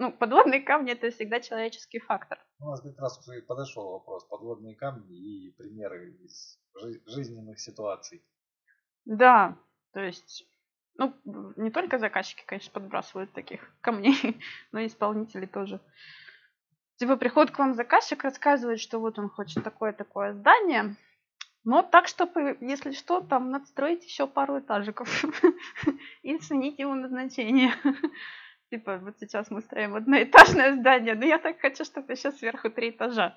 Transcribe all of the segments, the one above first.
ну, подводные камни это всегда человеческий фактор. У нас как раз и подошел вопрос. Подводные камни и примеры из жизненных ситуаций. Да, то есть, ну, не только заказчики, конечно, подбрасывают таких камней, но и исполнители тоже. Типа приходит к вам заказчик, рассказывает, что вот он хочет такое-такое здание, но так, чтобы, если что, там надстроить еще пару этажиков и сменить его назначение. Типа, вот сейчас мы строим одноэтажное здание, но я так хочу, чтобы еще сверху три этажа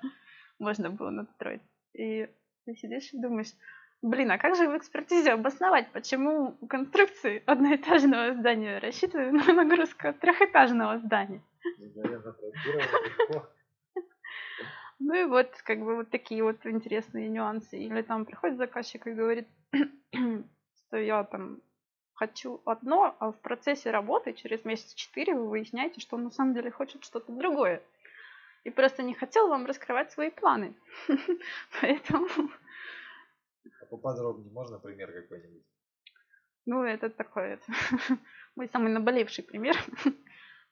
можно было надстроить. И ты сидишь и думаешь, блин, а как же в экспертизе обосновать, почему конструкции одноэтажного здания рассчитана на нагрузку трехэтажного здания? Ну и вот, как бы вот такие вот интересные нюансы. Или там приходит заказчик и говорит, что я там хочу одно, а в процессе работы через месяц четыре вы выясняете, что он на самом деле хочет что-то другое. И просто не хотел вам раскрывать свои планы. Поэтому... А поподробнее можно пример какой-нибудь? Ну, это такой это, мой самый наболевший пример,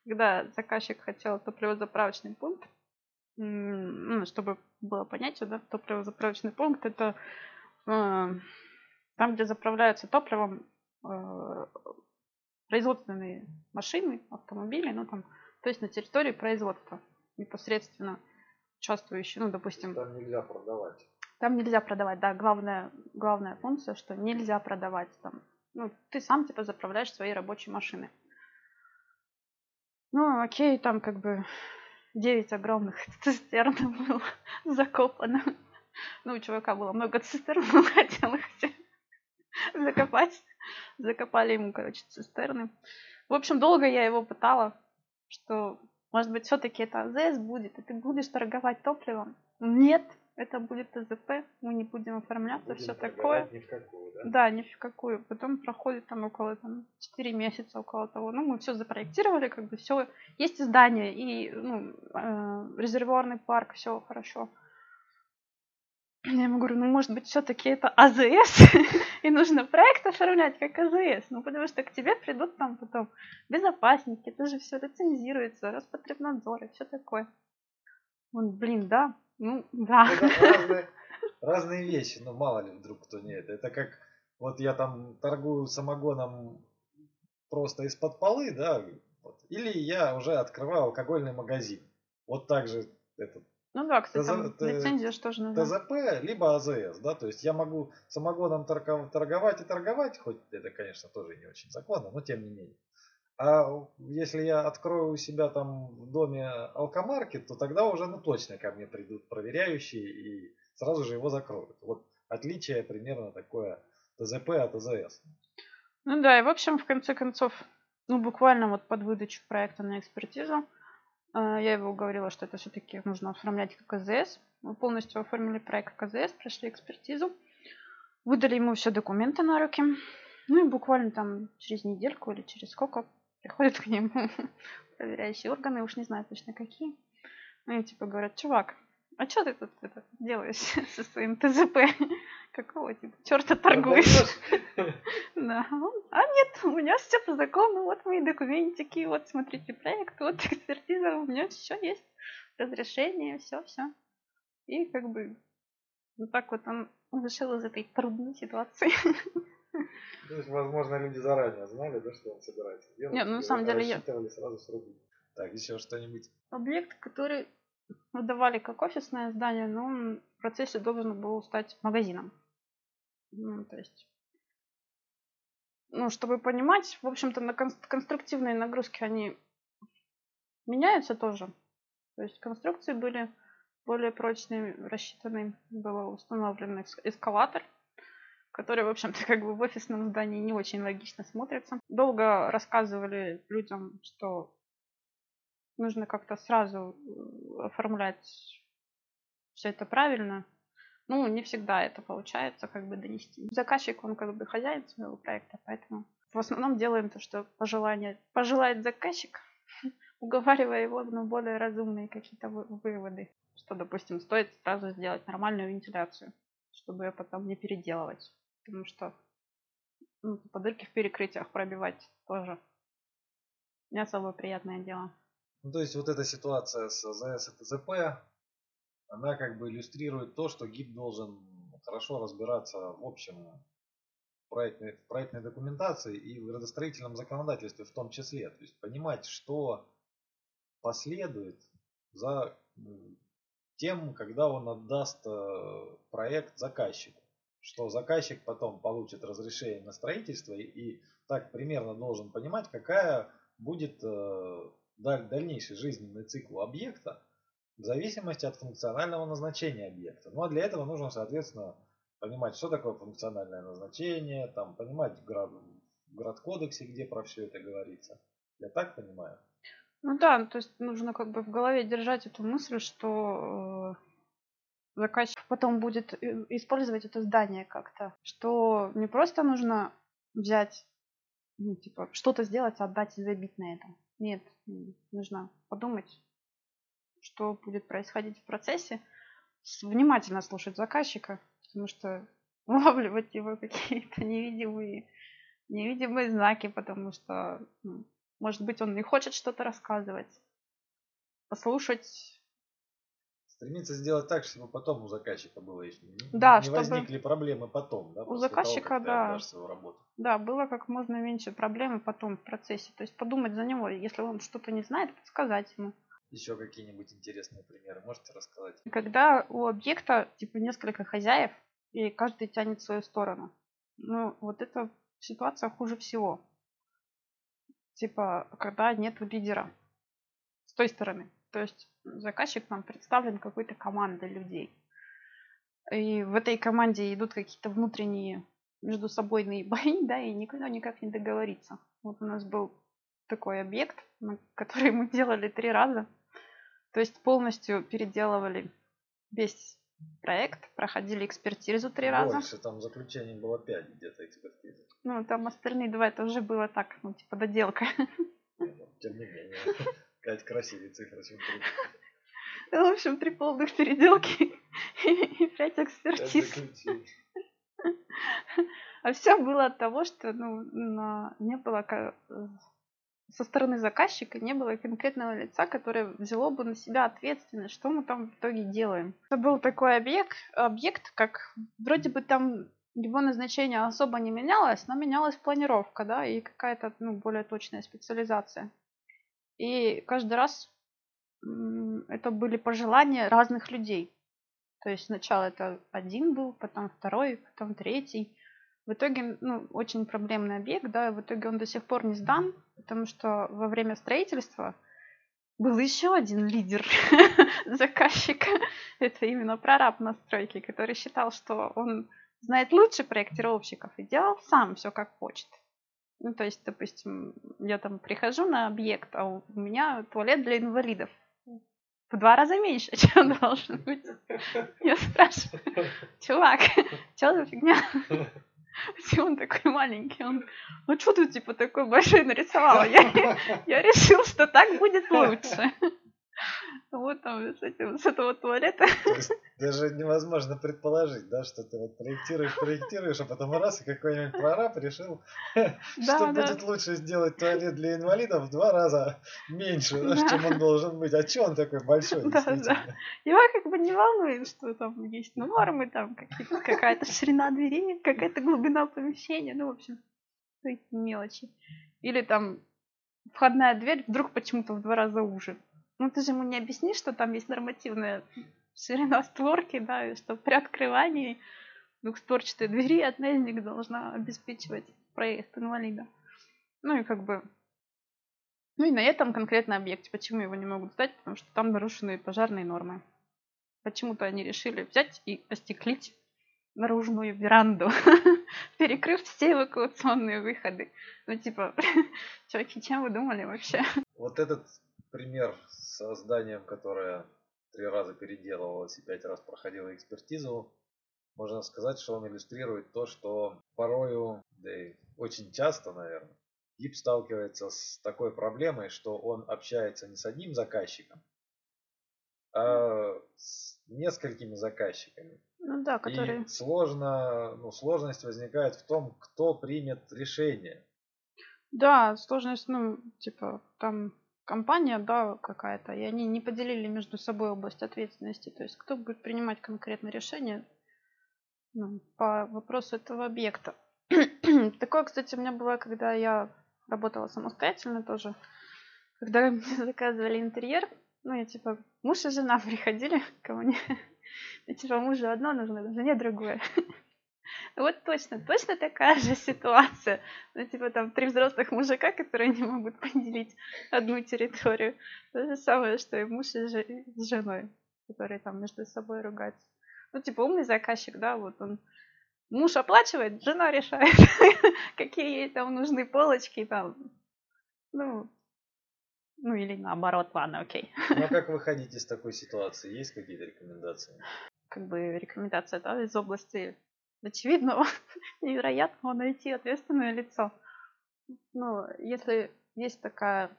когда заказчик хотел топливозаправочный пункт, ну, чтобы было понятие, да, топливозаправочный пункт это э, там, где заправляются топливом производственные машины, автомобили, ну там, то есть на территории производства непосредственно участвующие, ну, допустим. Там нельзя продавать. Там нельзя продавать, да, главная, главная функция, что нельзя продавать там. Ну, ты сам типа заправляешь свои рабочие машины. Ну, окей, там как бы 9 огромных цистерн было закопано. Ну, у чувака было много цистерн, он хотел их все закопать. Закопали ему, короче, цистерны. В общем, долго я его пытала, что, может быть, все-таки это АЗС будет, и ты будешь торговать топливом. Нет, это будет ТЗП, мы не будем оформляться, будем все такое. Ни в какую, да? Да, ни в какую. Потом проходит там около там, 4 месяца, около того. Ну, мы все запроектировали, как бы все. Есть здание и ну, э, резервуарный парк, все хорошо. Я ему говорю, ну, может быть, все-таки это АЗС, и нужно проект оформлять как АЗС, ну, потому что к тебе придут там потом безопасники, это же все лицензируется, Роспотребнадзор и все такое. Он, блин, да, ну, да. Это разные, разные вещи, ну, мало ли вдруг кто не это. Это как, вот я там торгую самогоном просто из-под полы, да, вот, или я уже открываю алкогольный магазин. Вот так же этот ну да, кстати, там лицензия что же нужна. ТЗП, либо АЗС, да, то есть я могу самогоном торговать и торговать, хоть это, конечно, тоже не очень законно, но тем не менее. А если я открою у себя там в доме алкомаркет, то тогда уже ну точно ко мне придут проверяющие и сразу же его закроют. Вот отличие примерно такое ТЗП от АЗС. Ну да, и в общем, в конце концов, ну буквально вот под выдачу проекта на экспертизу, я его уговорила, что это все-таки нужно оформлять как АЗС. Мы полностью оформили проект как АЗС, прошли экспертизу. Выдали ему все документы на руки. Ну и буквально там через недельку или через сколько приходят к нему проверяющие органы, уж не знаю точно какие. Ну и типа говорят, чувак, а что ты тут это, делаешь со своим ТЗП? Какого типа черта торгуешь? Да. А нет, у меня все по закону, вот мои документики, вот смотрите проект, вот экспертиза, у меня все есть, разрешение, все, все. И как бы вот так вот он вышел из этой трудной ситуации. То есть, возможно, люди заранее знали, да, что он собирается делать. Нет, ну на самом деле я... сразу срубить. Так, еще что-нибудь? Объект, который выдавали как офисное здание, но он в процессе должен был стать магазином. Ну, то есть, ну, чтобы понимать, в общем-то, на конструктивные нагрузки они меняются тоже. То есть конструкции были более прочные, рассчитаны, был установлен эскалатор, который, в общем-то, как бы в офисном здании не очень логично смотрится. Долго рассказывали людям, что нужно как-то сразу э, оформлять все это правильно. Ну, не всегда это получается как бы донести. Заказчик, он как бы хозяин своего проекта, поэтому в основном делаем то, что пожелание, пожелает заказчик, уговаривая его на более разумные какие-то выводы. Что, допустим, стоит сразу сделать нормальную вентиляцию, чтобы ее потом не переделывать. Потому что ну, по дырки в перекрытиях пробивать тоже не особо приятное дело. Ну, то есть вот эта ситуация с АЗС и ТЗП, она как бы иллюстрирует то, что ГИП должен хорошо разбираться в общем проектной, проектной документации и в градостроительном законодательстве в том числе. То есть понимать, что последует за тем, когда он отдаст э, проект заказчику. Что заказчик потом получит разрешение на строительство и, и так примерно должен понимать, какая будет э, дальнейший жизненный цикл объекта в зависимости от функционального назначения объекта. Ну а для этого нужно, соответственно, понимать, что такое функциональное назначение, там, понимать в, град, в градкодексе, где про все это говорится. Я так понимаю? Ну да, то есть нужно как бы в голове держать эту мысль, что э, заказчик потом будет э, использовать это здание как-то. Что не просто нужно взять, ну, типа, что-то сделать, отдать и забить на этом. Нет, нужно подумать, что будет происходить в процессе, внимательно слушать заказчика, потому что улавливать его какие-то невидимые, невидимые знаки, потому что, ну, может быть, он не хочет что-то рассказывать. Послушать. Стремиться сделать так, чтобы потом у заказчика было не, да, не чтобы возникли проблемы потом, да, у заказчика, того, да, свою работу. Да, было как можно меньше проблем потом в процессе. То есть подумать за него, если он что-то не знает, подсказать ему. Еще какие-нибудь интересные примеры можете рассказать? Когда у объекта типа несколько хозяев, и каждый тянет в свою сторону. Ну, вот эта ситуация хуже всего. Типа, когда нет лидера с той стороны. То есть заказчик нам представлен какой-то командой людей. И в этой команде идут какие-то внутренние между собойные бои, да, и никто никак не договорится. Вот у нас был такой объект, который мы делали три раза. То есть полностью переделывали весь проект, проходили экспертизу три раза. Больше, там заключение было пять где-то экспертизы. Ну, там остальные два, это уже было так, ну, типа доделка. Тем не менее, пять красивее цифры. Ну, в общем, три полных переделки и пять экспертиз. А все было от того, что ну, не было со стороны заказчика не было конкретного лица, которое взяло бы на себя ответственность, что мы там в итоге делаем. Это был такой объект, объект как вроде бы там его назначение особо не менялось, но менялась планировка, да, и какая-то ну, более точная специализация. И каждый раз это были пожелания разных людей. То есть сначала это один был, потом второй, потом третий. В итоге, ну, очень проблемный объект, да, в итоге он до сих пор не сдан, потому что во время строительства был еще один лидер заказчика. Это именно прораб настройки, который считал, что он знает лучше проектировщиков и делал сам все как хочет. Ну, то есть, допустим, я там прихожу на объект, а у меня туалет для инвалидов в два раза меньше, чем должен быть. Я спрашиваю, чувак, что за фигня? Почему он такой маленький? Он, ну что ты типа такой большой нарисовала? Я, я решил, что так будет лучше. Вот там с, этим, с этого туалета. То есть даже невозможно предположить, да, что ты вот проектируешь, проектируешь, а потом раз, и какой-нибудь прораб решил, да, что да. будет лучше сделать туалет для инвалидов в два раза меньше, да. чем он должен быть. А че он такой большой, да, да. Его как бы не волнует, что там есть нормы, там какая-то ширина дверей, какая-то глубина помещения, ну, в общем, такие мелочи. Или там входная дверь вдруг почему-то в два раза уже. Ну, ты же ему не объяснишь, что там есть нормативная ширина створки, да, и что при открывании двухстворчатой двери одна из них должна обеспечивать проезд инвалида. Ну и как бы... Ну и на этом конкретно объекте. Почему его не могут сдать? Потому что там нарушены пожарные нормы. Почему-то они решили взять и остеклить наружную веранду, перекрыв все эвакуационные выходы. Ну, типа, чуваки, чем вы думали вообще? Вот этот пример с зданием, которое три раза переделывалось и пять раз проходило экспертизу, можно сказать, что он иллюстрирует то, что порою, да и очень часто, наверное, ГИП сталкивается с такой проблемой, что он общается не с одним заказчиком, а с несколькими заказчиками. Ну да, которые... И сложно, ну, сложность возникает в том, кто примет решение. Да, сложность, ну, типа, там компания, да, какая-то, и они не поделили между собой область ответственности. То есть кто будет принимать конкретное решение ну, по вопросу этого объекта. Такое, кстати, у меня было, когда я работала самостоятельно тоже. Когда мне заказывали интерьер, ну, я типа, муж и жена приходили ко мне. Ну, типа, мужу одно нужно, жене другое. Вот точно, точно такая же ситуация. Ну, типа там три взрослых мужика, которые не могут поделить одну территорию. То же самое, что и муж и с женой, которые там между собой ругаются. Ну, типа умный заказчик, да, вот он муж оплачивает, жена решает, какие ей там нужны полочки там. Ну, ну или наоборот, ладно, окей. Ну а как выходить из такой ситуации? Есть какие-то рекомендации? Как бы рекомендация, да, из области очевидного, невероятного найти ответственное лицо. Ну, если есть такая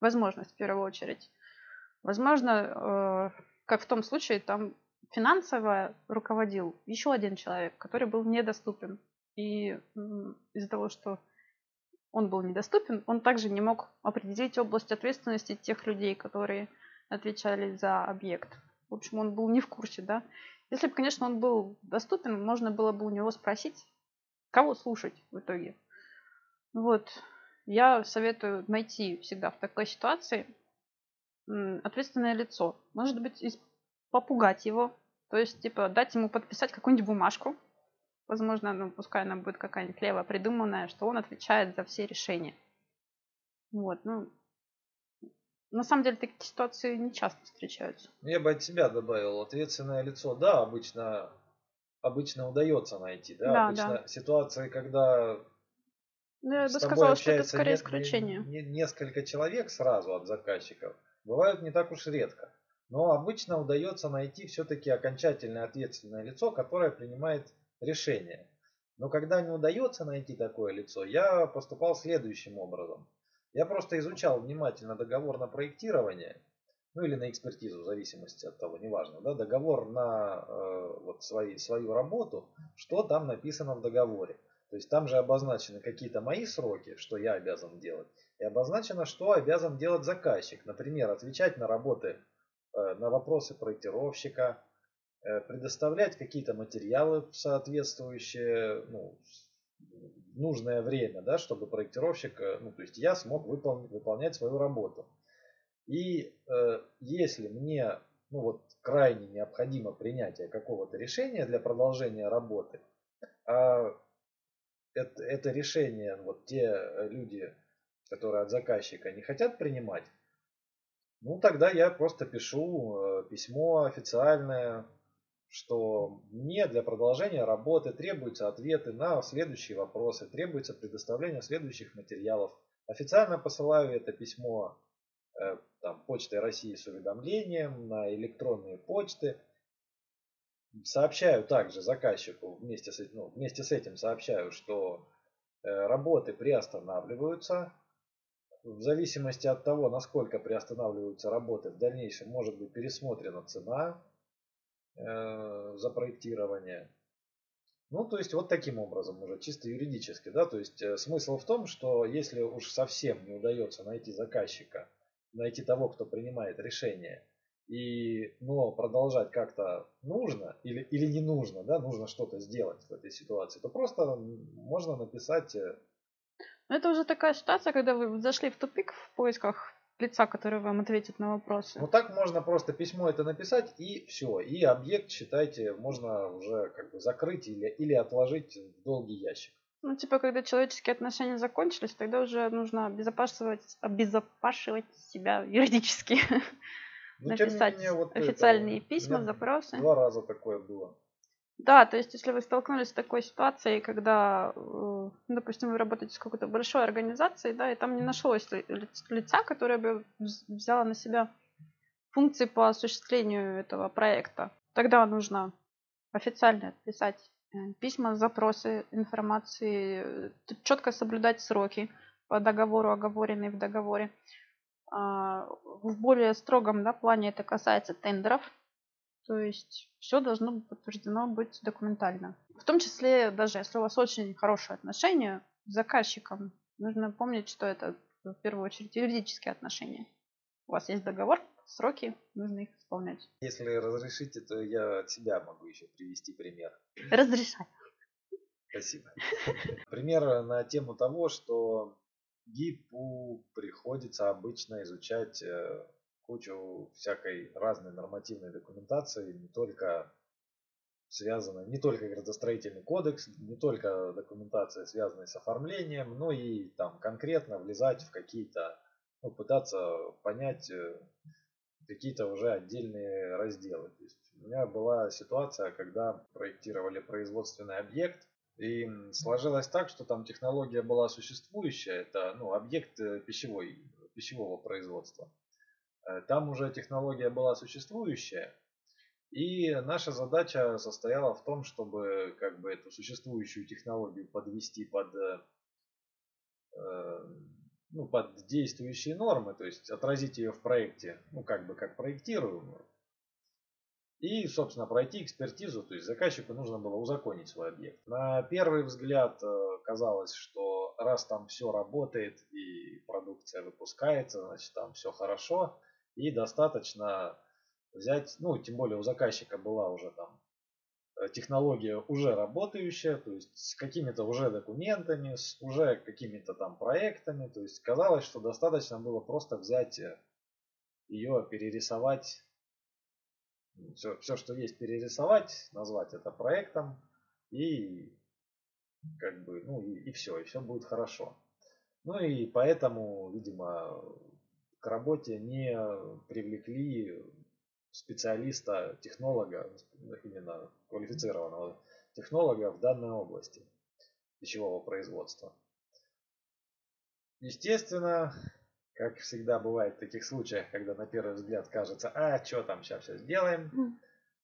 возможность в первую очередь. Возможно, э, как в том случае, там финансово руководил еще один человек, который был недоступен. И из-за того, что он был недоступен, он также не мог определить область ответственности тех людей, которые отвечали за объект. В общем, он был не в курсе, да. Если бы, конечно, он был доступен, можно было бы у него спросить, кого слушать в итоге. Вот. Я советую найти всегда в такой ситуации ответственное лицо. Может быть, попугать его. То есть, типа, дать ему подписать какую-нибудь бумажку. Возможно, ну, пускай она будет какая-нибудь лево придуманная, что он отвечает за все решения. Вот, ну, на самом деле такие ситуации не часто встречаются. Я бы от себя добавил ответственное лицо. Да, обычно, обычно удается найти. Да, да обычно да. ситуации, когда ну, я бы сказала, что это скорее не, исключение. Не, не, несколько человек сразу от заказчиков бывают не так уж редко. Но обычно удается найти все-таки окончательное ответственное лицо, которое принимает решение. Но когда не удается найти такое лицо, я поступал следующим образом. Я просто изучал внимательно договор на проектирование, ну или на экспертизу, в зависимости от того, неважно, да, договор на э, вот свои, свою работу, что там написано в договоре. То есть там же обозначены какие-то мои сроки, что я обязан делать, и обозначено, что обязан делать заказчик. Например, отвечать на работы, э, на вопросы проектировщика, э, предоставлять какие-то материалы соответствующие, ну, нужное время, да, чтобы проектировщик, э, ну, то есть я смог выпол- выполнять свою работу. И э, если мне, ну вот, крайне необходимо принятие какого-то решения для продолжения работы, а это, это решение вот те люди, которые от заказчика не хотят принимать, ну тогда я просто пишу э, письмо официальное что мне для продолжения работы требуются ответы на следующие вопросы, требуется предоставление следующих материалов. Официально посылаю это письмо э, там, Почтой России с уведомлением на электронные почты. Сообщаю также заказчику, вместе с, ну, вместе с этим сообщаю, что э, работы приостанавливаются. В зависимости от того, насколько приостанавливаются работы, в дальнейшем может быть пересмотрена цена за проектирование. Ну, то есть вот таким образом уже, чисто юридически, да, то есть э, смысл в том, что если уж совсем не удается найти заказчика, найти того, кто принимает решение, и, но продолжать как-то нужно или, или не нужно, да, нужно что-то сделать в этой ситуации, то просто можно написать... Э, ну, это уже такая ситуация, когда вы зашли в тупик в поисках лица, который вам ответит на вопросы. Ну так можно просто письмо это написать и все. И объект, считайте, можно уже как бы закрыть или, или отложить в долгий ящик. Ну, типа, когда человеческие отношения закончились, тогда уже нужно обезопасивать, обезопашивать себя юридически. Ну, Написать менее, вот официальные это, письма, запросы. Два раза такое было. Да, то есть если вы столкнулись с такой ситуацией, когда, э, допустим, вы работаете с какой-то большой организацией, да, и там не нашлось лица, которое бы взяло на себя функции по осуществлению этого проекта, тогда нужно официально писать э, письма, запросы информации, э, четко соблюдать сроки по договору, оговоренные в договоре. А, в более строгом да, плане это касается тендеров, то есть все должно подтверждено быть документально. В том числе, даже если у вас очень хорошие отношения с заказчиком, нужно помнить, что это в первую очередь юридические отношения. У вас есть договор, сроки, нужно их исполнять. Если разрешите, то я от себя могу еще привести пример. Разрешаю. Спасибо. Пример на тему того, что ГИПу приходится обычно изучать э, кучу всякой разной нормативной документации, не только связанной, не только градостроительный кодекс, не только документация, связанная с оформлением, но и там конкретно влезать в какие-то, ну, пытаться понять э, какие-то уже отдельные разделы. То есть у меня была ситуация, когда проектировали производственный объект, и сложилось так, что там технология была существующая, это ну, объект э, пищевой, пищевого производства. Э, там уже технология была существующая, и наша задача состояла в том, чтобы как бы эту существующую технологию подвести под, э, э ну, под действующие нормы, то есть отразить ее в проекте, ну как бы как проектируемую. И, собственно, пройти экспертизу, то есть заказчику нужно было узаконить свой объект. На первый взгляд э, казалось, что раз там все работает и продукция выпускается, значит там все хорошо и достаточно взять, ну тем более у заказчика была уже там э, технология уже работающая, то есть с какими-то уже документами, с уже какими-то там проектами, то есть казалось, что достаточно было просто взять э, ее, перерисовать все, все, что есть, перерисовать, назвать это проектом и как бы, ну и, и все, и все будет хорошо. Ну и поэтому, видимо, к работе не привлекли специалиста, технолога, именно квалифицированного технолога в данной области пищевого производства. Естественно, как всегда бывает в таких случаях, когда на первый взгляд кажется, а, что там, сейчас все сделаем.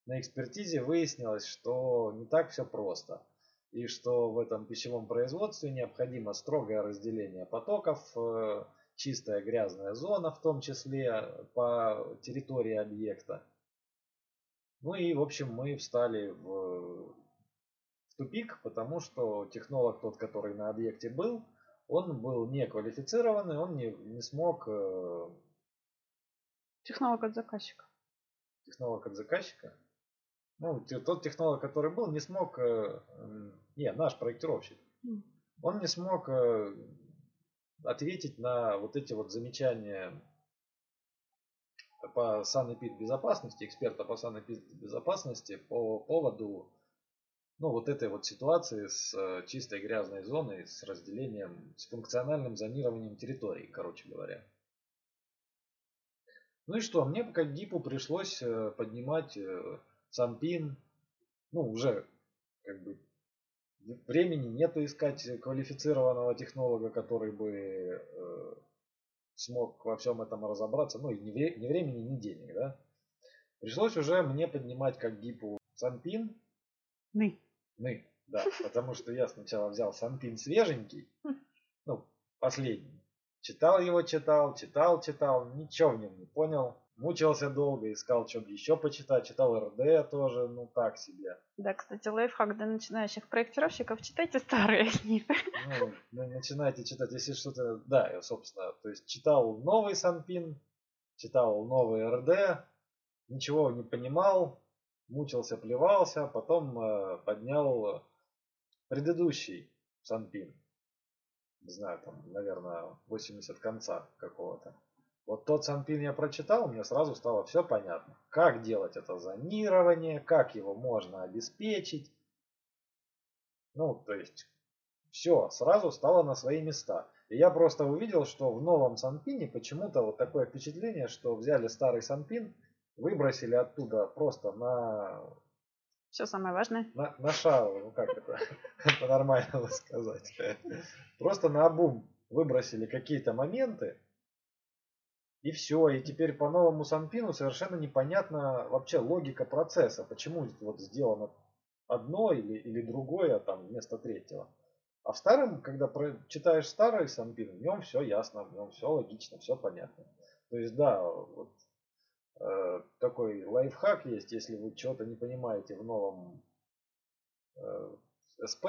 На экспертизе выяснилось, что не так все просто. И что в этом пищевом производстве необходимо строгое разделение потоков, э, чистая грязная зона, в том числе по территории объекта. Ну и, в общем, мы встали в, тупик, потому что технолог тот, который на объекте был, он был не квалифицированный, он не, не смог... Э, технолог от заказчика. Технолог от заказчика? Ну, тот технолог, который был, не смог... Э, не, наш проектировщик. Он не смог э, ответить на вот эти вот замечания по санэпид-безопасности, эксперта по санэпид-безопасности по поводу ну, вот этой вот ситуации с э, чистой грязной зоной, с разделением, с функциональным зонированием территории, короче говоря. Ну и что, мне как ГИПу пришлось э, поднимать э, сам пин, ну, уже как бы времени нету искать квалифицированного технолога, который бы смог во всем этом разобраться, ну и ни, ни времени, ни денег, да. Пришлось уже мне поднимать как ГИПу сам пин. Мы. Мы, да, потому что я сначала взял Санпин свеженький, ну, последний. Читал его, читал, читал, читал, ничего в нем не понял. Мучился долго, искал, что еще почитать. Читал РД тоже, ну так себе. Да, кстати, лайфхак для начинающих проектировщиков. Читайте старые книги. Ну, ну, начинайте читать, если что-то... Да, я, собственно, то есть читал новый Санпин, читал новый РД, ничего не понимал, мучился, плевался, потом э, поднял предыдущий Санпин. Не знаю, там, наверное, 80 конца какого-то. Вот тот Санпин я прочитал, мне сразу стало все понятно. Как делать это зонирование, как его можно обеспечить. Ну, то есть, все, сразу стало на свои места. И я просто увидел, что в новом Санпине почему-то вот такое впечатление, что взяли старый Санпин выбросили оттуда просто на... Все самое важное. На, на шару, ну как это по-нормальному сказать. Просто на обум выбросили какие-то моменты, и все. И теперь по новому Санпину совершенно непонятна вообще логика процесса. Почему вот сделано одно или, или другое там вместо третьего. А в старом, когда про, читаешь старый Санпин, в нем все ясно, в нем все логично, все понятно. То есть да, вот Э, такой лайфхак есть, если вы чего-то не понимаете в новом э, СП,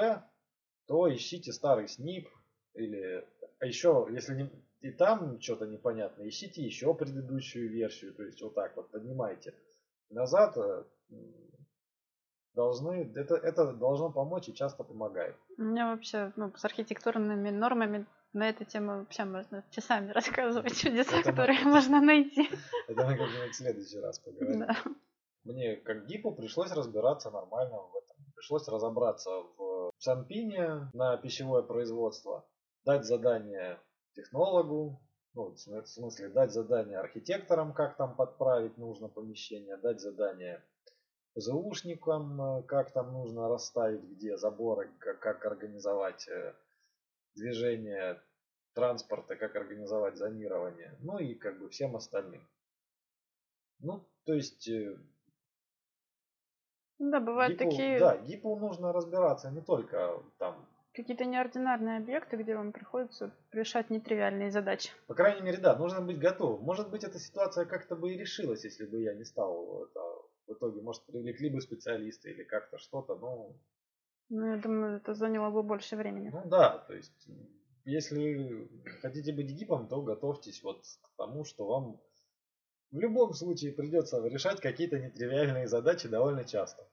то ищите старый СНИП или а еще, если не, и там что-то непонятно, ищите еще предыдущую версию, то есть вот так вот поднимайте назад, э, должны, это, это должно помочь и часто помогает. У меня вообще ну, с архитектурными нормами на эту тему вообще можно часами рассказывать чудеса, это которые мы, можно найти. Это мы как-нибудь в следующий раз поговорим. Да. Мне как гипу пришлось разбираться нормально в этом. Пришлось разобраться в Санпине на пищевое производство, дать задание технологу, ну, в смысле, дать задание архитекторам, как там подправить нужно помещение, дать задание ПЗУшникам, э, как там нужно расставить, где заборы, как, как организовать э, движение транспорта, как организовать зонирование, ну и как бы всем остальным. Ну, то есть... Э, да, бывают гипу, такие... Да, ГИПу нужно разбираться не только там какие-то неординарные объекты, где вам приходится решать нетривиальные задачи. По крайней мере, да, нужно быть готовым. Может быть, эта ситуация как-то бы и решилась, если бы я не стал это, в итоге, может, привлекли бы специалиста или как-то что-то, но... Ну, я думаю, это заняло бы больше времени. Ну да, то есть, если хотите быть гипом, то готовьтесь вот к тому, что вам в любом случае придется решать какие-то нетривиальные задачи довольно часто.